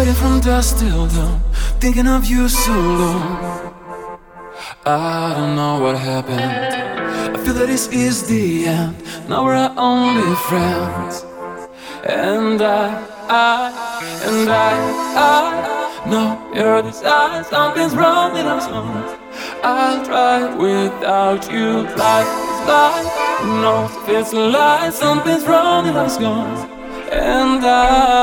Waiting from dusk till dawn, thinking of you so long. I don't know what happened. I feel that this is the end. Now we're our only friends. And I, I, and I, I know your desire. Something's wrong in our songs. I'll try without you. Life is life. No, knows it's a lie? Something's wrong in our songs. And I.